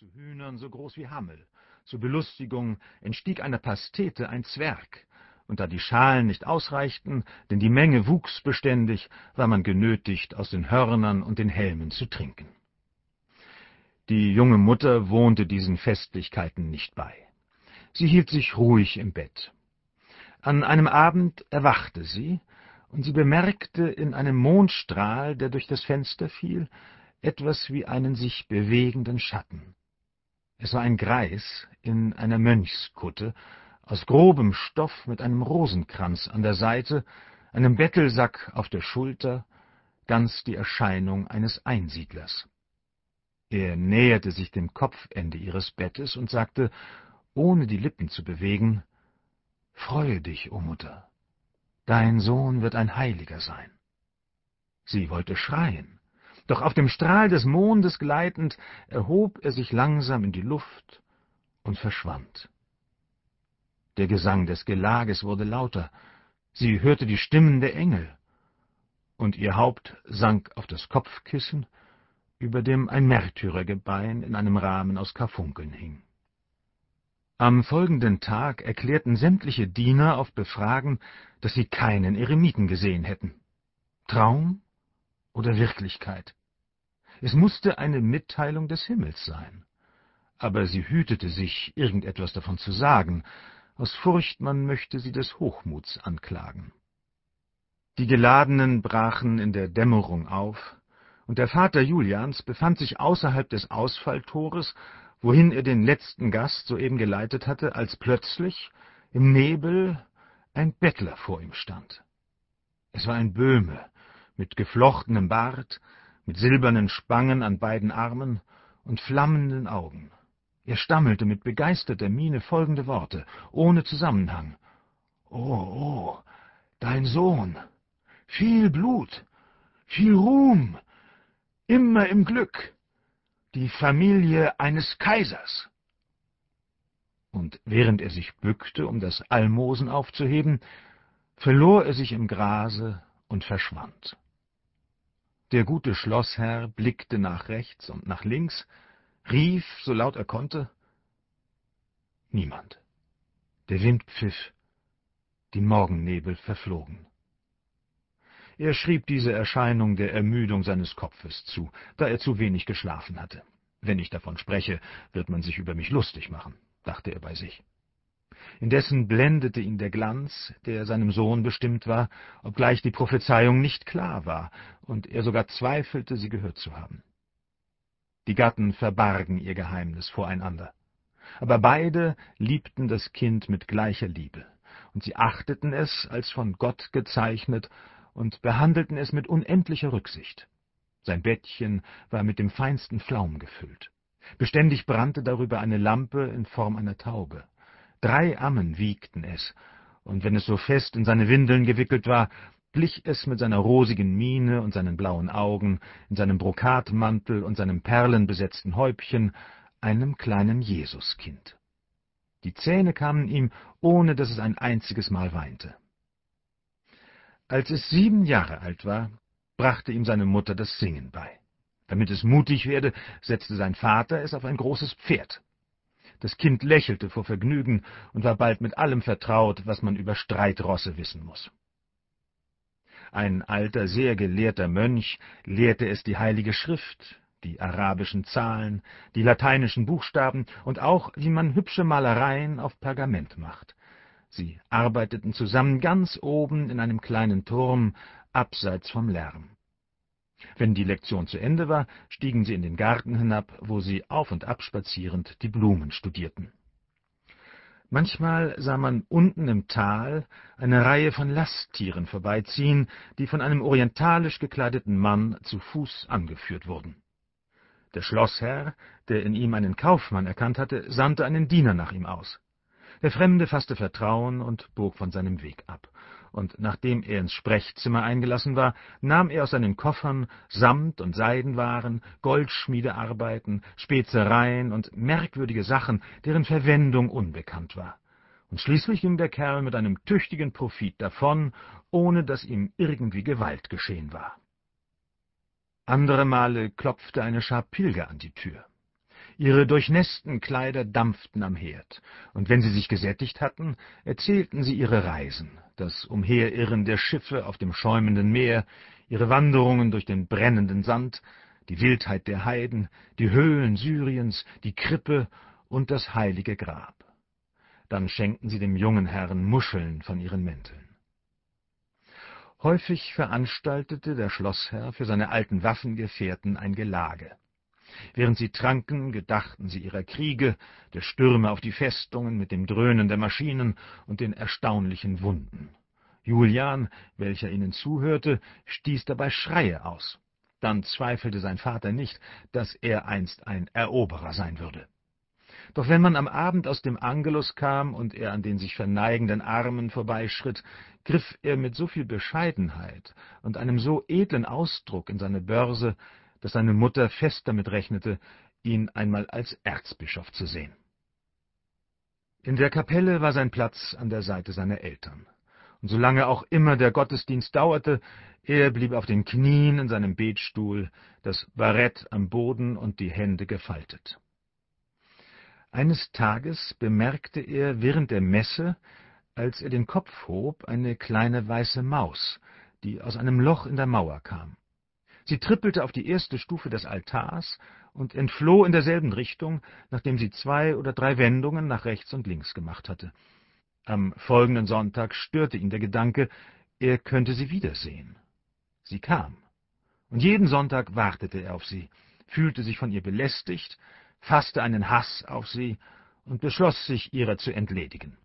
zu Hühnern so groß wie Hammel. Zur Belustigung entstieg einer Pastete ein Zwerg, und da die Schalen nicht ausreichten, denn die Menge wuchs beständig, war man genötigt, aus den Hörnern und den Helmen zu trinken. Die junge Mutter wohnte diesen Festlichkeiten nicht bei. Sie hielt sich ruhig im Bett. An einem Abend erwachte sie, und sie bemerkte in einem Mondstrahl, der durch das Fenster fiel, etwas wie einen sich bewegenden Schatten. Es war ein Greis in einer Mönchskutte, aus grobem Stoff mit einem Rosenkranz an der Seite, einem Bettelsack auf der Schulter, ganz die Erscheinung eines Einsiedlers. Er näherte sich dem Kopfende ihres Bettes und sagte, ohne die Lippen zu bewegen, Freue dich, o Mutter, dein Sohn wird ein Heiliger sein. Sie wollte schreien, doch auf dem Strahl des Mondes gleitend erhob er sich langsam in die Luft und verschwand. Der Gesang des Gelages wurde lauter, sie hörte die Stimmen der Engel, und ihr Haupt sank auf das Kopfkissen, über dem ein Märtyrergebein in einem Rahmen aus Karfunkeln hing. Am folgenden Tag erklärten sämtliche Diener auf Befragen, dass sie keinen Eremiten gesehen hätten. Traum oder Wirklichkeit? Es musste eine Mitteilung des Himmels sein. Aber sie hütete sich, irgendetwas davon zu sagen, aus Furcht, man möchte sie des Hochmuts anklagen. Die Geladenen brachen in der Dämmerung auf, und der Vater Julians befand sich außerhalb des Ausfalltores wohin er den letzten Gast soeben geleitet hatte, als plötzlich im Nebel ein Bettler vor ihm stand. Es war ein Böhme mit geflochtenem Bart, mit silbernen Spangen an beiden Armen und flammenden Augen. Er stammelte mit begeisterter Miene folgende Worte, ohne Zusammenhang. »Oh, oh, dein Sohn! Viel Blut! Viel Ruhm! Immer im Glück! die Familie eines Kaisers. Und während er sich bückte, um das Almosen aufzuheben, verlor er sich im Grase und verschwand. Der gute Schlossherr blickte nach rechts und nach links, rief, so laut er konnte, niemand. Der Wind pfiff, die Morgennebel verflogen. Er schrieb diese Erscheinung der Ermüdung seines Kopfes zu, da er zu wenig geschlafen hatte. Wenn ich davon spreche, wird man sich über mich lustig machen, dachte er bei sich. Indessen blendete ihn der Glanz, der seinem Sohn bestimmt war, obgleich die Prophezeiung nicht klar war und er sogar zweifelte, sie gehört zu haben. Die Gatten verbargen ihr Geheimnis voreinander. Aber beide liebten das Kind mit gleicher Liebe, und sie achteten es als von Gott gezeichnet und behandelten es mit unendlicher Rücksicht. Sein Bettchen war mit dem feinsten Flaum gefüllt. Beständig brannte darüber eine Lampe in Form einer Taube. Drei Ammen wiegten es, und wenn es so fest in seine Windeln gewickelt war, glich es mit seiner rosigen Miene und seinen blauen Augen, in seinem Brokatmantel und seinem perlenbesetzten Häubchen, einem kleinen Jesuskind. Die Zähne kamen ihm, ohne dass es ein einziges Mal weinte. Als es sieben Jahre alt war, brachte ihm seine Mutter das Singen bei. Damit es mutig werde, setzte sein Vater es auf ein großes Pferd. Das Kind lächelte vor Vergnügen und war bald mit allem vertraut, was man über Streitrosse wissen muss. Ein alter, sehr gelehrter Mönch lehrte es die Heilige Schrift, die arabischen Zahlen, die lateinischen Buchstaben und auch, wie man hübsche Malereien auf Pergament macht. Sie arbeiteten zusammen ganz oben in einem kleinen Turm, abseits vom Lärm. Wenn die Lektion zu Ende war, stiegen sie in den Garten hinab, wo sie auf und ab spazierend die Blumen studierten. Manchmal sah man unten im Tal eine Reihe von Lasttieren vorbeiziehen, die von einem orientalisch gekleideten Mann zu Fuß angeführt wurden. Der Schlossherr, der in ihm einen Kaufmann erkannt hatte, sandte einen Diener nach ihm aus. Der Fremde fasste Vertrauen und bog von seinem Weg ab, und nachdem er ins Sprechzimmer eingelassen war, nahm er aus seinen Koffern Samt- und Seidenwaren, Goldschmiedearbeiten, Spezereien und merkwürdige Sachen, deren Verwendung unbekannt war. Und schließlich ging der Kerl mit einem tüchtigen Profit davon, ohne dass ihm irgendwie Gewalt geschehen war. Andere Male klopfte eine Schar Pilger an die Tür. Ihre durchnässten Kleider dampften am Herd, und wenn sie sich gesättigt hatten, erzählten sie ihre Reisen, das Umherirren der Schiffe auf dem schäumenden Meer, ihre Wanderungen durch den brennenden Sand, die Wildheit der Heiden, die Höhlen Syriens, die Krippe und das heilige Grab. Dann schenkten sie dem jungen Herrn Muscheln von ihren Mänteln. Häufig veranstaltete der Schlossherr für seine alten Waffengefährten ein Gelage. Während sie tranken, gedachten sie ihrer Kriege, der Stürme auf die Festungen mit dem Dröhnen der Maschinen und den erstaunlichen Wunden. Julian, welcher ihnen zuhörte, stieß dabei Schreie aus. Dann zweifelte sein Vater nicht, dass er einst ein Eroberer sein würde. Doch wenn man am Abend aus dem Angelus kam und er an den sich verneigenden Armen vorbeischritt, griff er mit so viel Bescheidenheit und einem so edlen Ausdruck in seine Börse, dass seine Mutter fest damit rechnete, ihn einmal als Erzbischof zu sehen. In der Kapelle war sein Platz an der Seite seiner Eltern. Und solange auch immer der Gottesdienst dauerte, er blieb auf den Knien in seinem Betstuhl, das Barett am Boden und die Hände gefaltet. Eines Tages bemerkte er während der Messe, als er den Kopf hob, eine kleine weiße Maus, die aus einem Loch in der Mauer kam. Sie trippelte auf die erste Stufe des Altars und entfloh in derselben Richtung, nachdem sie zwei oder drei Wendungen nach rechts und links gemacht hatte. Am folgenden Sonntag störte ihn der Gedanke, er könnte sie wiedersehen. Sie kam, und jeden Sonntag wartete er auf sie, fühlte sich von ihr belästigt, fasste einen Hass auf sie und beschloss sich, ihrer zu entledigen.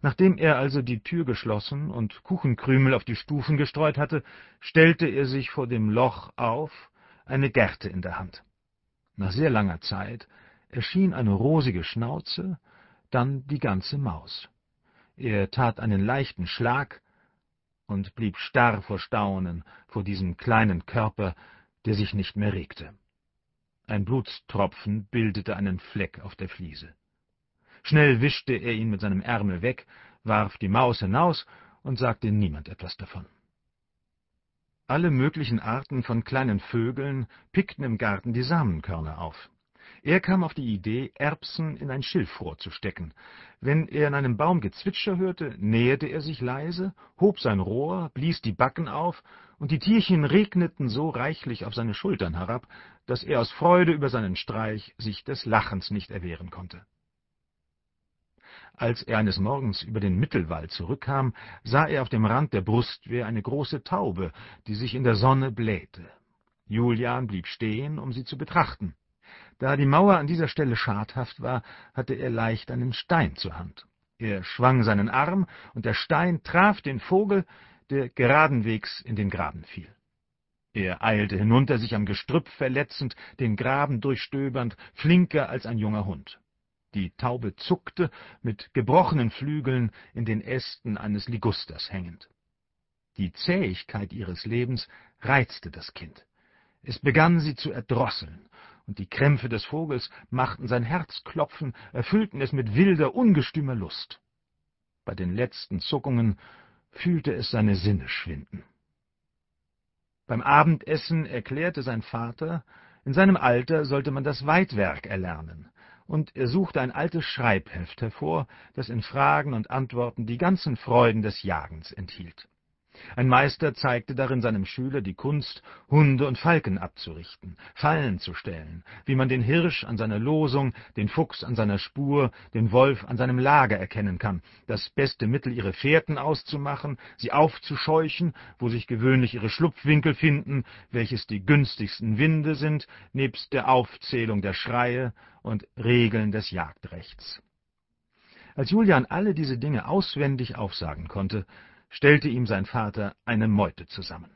Nachdem er also die Tür geschlossen und Kuchenkrümel auf die Stufen gestreut hatte, stellte er sich vor dem Loch auf, eine Gerte in der Hand. Nach sehr langer Zeit erschien eine rosige Schnauze, dann die ganze Maus. Er tat einen leichten Schlag und blieb starr vor Staunen vor diesem kleinen Körper, der sich nicht mehr regte. Ein Blutstropfen bildete einen Fleck auf der Fliese. Schnell wischte er ihn mit seinem Ärmel weg, warf die Maus hinaus und sagte niemand etwas davon. Alle möglichen Arten von kleinen Vögeln pickten im Garten die Samenkörner auf. Er kam auf die Idee, Erbsen in ein Schilfrohr zu stecken. Wenn er in einem Baum Gezwitscher hörte, näherte er sich leise, hob sein Rohr, blies die Backen auf, und die Tierchen regneten so reichlich auf seine Schultern herab, dass er aus Freude über seinen Streich sich des Lachens nicht erwehren konnte. Als er eines Morgens über den Mittelwall zurückkam, sah er auf dem Rand der Brustwehr eine große Taube, die sich in der Sonne blähte. Julian blieb stehen, um sie zu betrachten. Da die Mauer an dieser Stelle schadhaft war, hatte er leicht einen Stein zur Hand. Er schwang seinen Arm, und der Stein traf den Vogel, der geradenwegs in den Graben fiel. Er eilte hinunter, sich am Gestrüpp verletzend, den Graben durchstöbernd, flinker als ein junger Hund. Die Taube zuckte, mit gebrochenen Flügeln in den Ästen eines Ligusters hängend. Die Zähigkeit ihres Lebens reizte das Kind. Es begann sie zu erdrosseln, und die Krämpfe des Vogels machten sein Herz klopfen, erfüllten es mit wilder, ungestümer Lust. Bei den letzten Zuckungen fühlte es seine Sinne schwinden. Beim Abendessen erklärte sein Vater, in seinem Alter sollte man das Weidwerk erlernen, und er suchte ein altes Schreibheft hervor, das in Fragen und Antworten die ganzen Freuden des Jagens enthielt. Ein Meister zeigte darin seinem Schüler die Kunst, Hunde und Falken abzurichten, Fallen zu stellen, wie man den Hirsch an seiner Losung, den Fuchs an seiner Spur, den Wolf an seinem Lager erkennen kann, das beste Mittel, ihre Fährten auszumachen, sie aufzuscheuchen, wo sich gewöhnlich ihre Schlupfwinkel finden, welches die günstigsten Winde sind, nebst der Aufzählung der Schreie und Regeln des Jagdrechts. Als Julian alle diese Dinge auswendig aufsagen konnte, stellte ihm sein Vater eine Meute zusammen.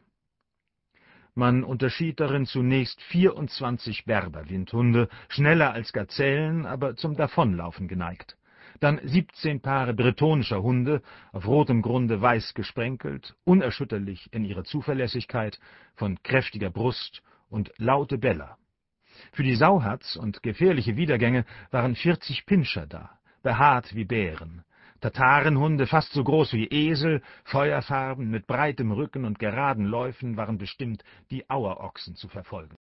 Man unterschied darin zunächst vierundzwanzig Berberwindhunde, schneller als Gazellen, aber zum Davonlaufen geneigt. Dann siebzehn Paare bretonischer Hunde, auf rotem Grunde weiß gesprenkelt, unerschütterlich in ihrer Zuverlässigkeit, von kräftiger Brust und laute Beller. Für die Sauhatz und gefährliche Wiedergänge waren vierzig Pinscher da, behaart wie Bären, Tatarenhunde, fast so groß wie Esel, feuerfarben, mit breitem Rücken und geraden Läufen, waren bestimmt, die Auerochsen zu verfolgen